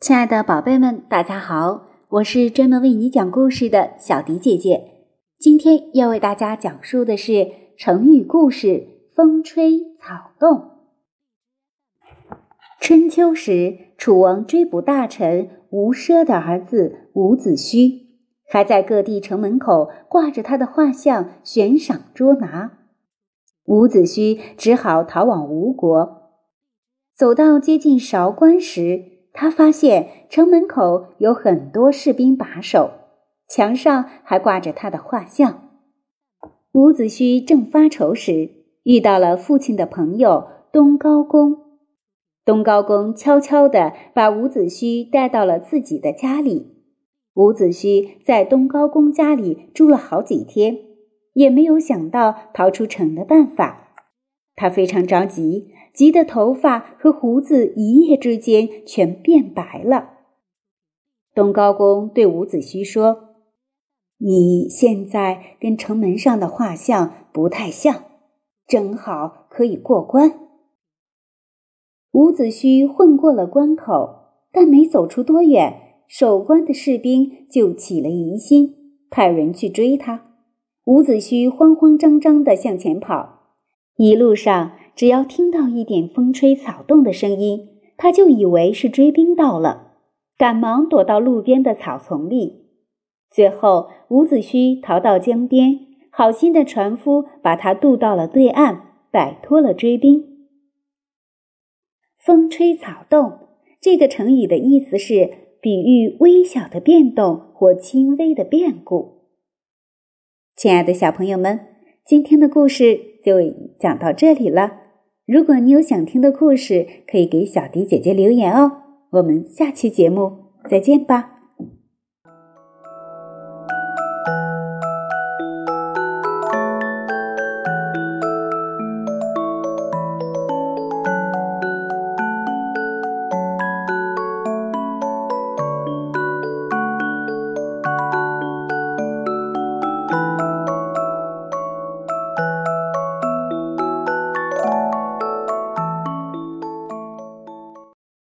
亲爱的宝贝们，大家好。我是专门为你讲故事的小迪姐姐。今天要为大家讲述的是成语故事《风吹草动》。春秋时，楚王追捕大臣吴奢的儿子伍子胥，还在各地城门口挂着他的画像，悬赏捉拿。伍子胥只好逃往吴国。走到接近韶关时，他发现城门口有很多士兵把守，墙上还挂着他的画像。伍子胥正发愁时，遇到了父亲的朋友东高公。东高公悄悄地把伍子胥带到了自己的家里。伍子胥在东高公家里住了好几天，也没有想到逃出城的办法。他非常着急。急得头发和胡子一夜之间全变白了。东高公对伍子胥说：“你现在跟城门上的画像不太像，正好可以过关。”伍子胥混过了关口，但没走出多远，守关的士兵就起了疑心，派人去追他。伍子胥慌慌张张地向前跑，一路上。只要听到一点风吹草动的声音，他就以为是追兵到了，赶忙躲到路边的草丛里。最后，伍子胥逃到江边，好心的船夫把他渡到了对岸，摆脱了追兵。风吹草动这个成语的意思是比喻微小的变动或轻微的变故。亲爱的小朋友们，今天的故事就讲到这里了。如果你有想听的故事，可以给小迪姐姐留言哦。我们下期节目再见吧。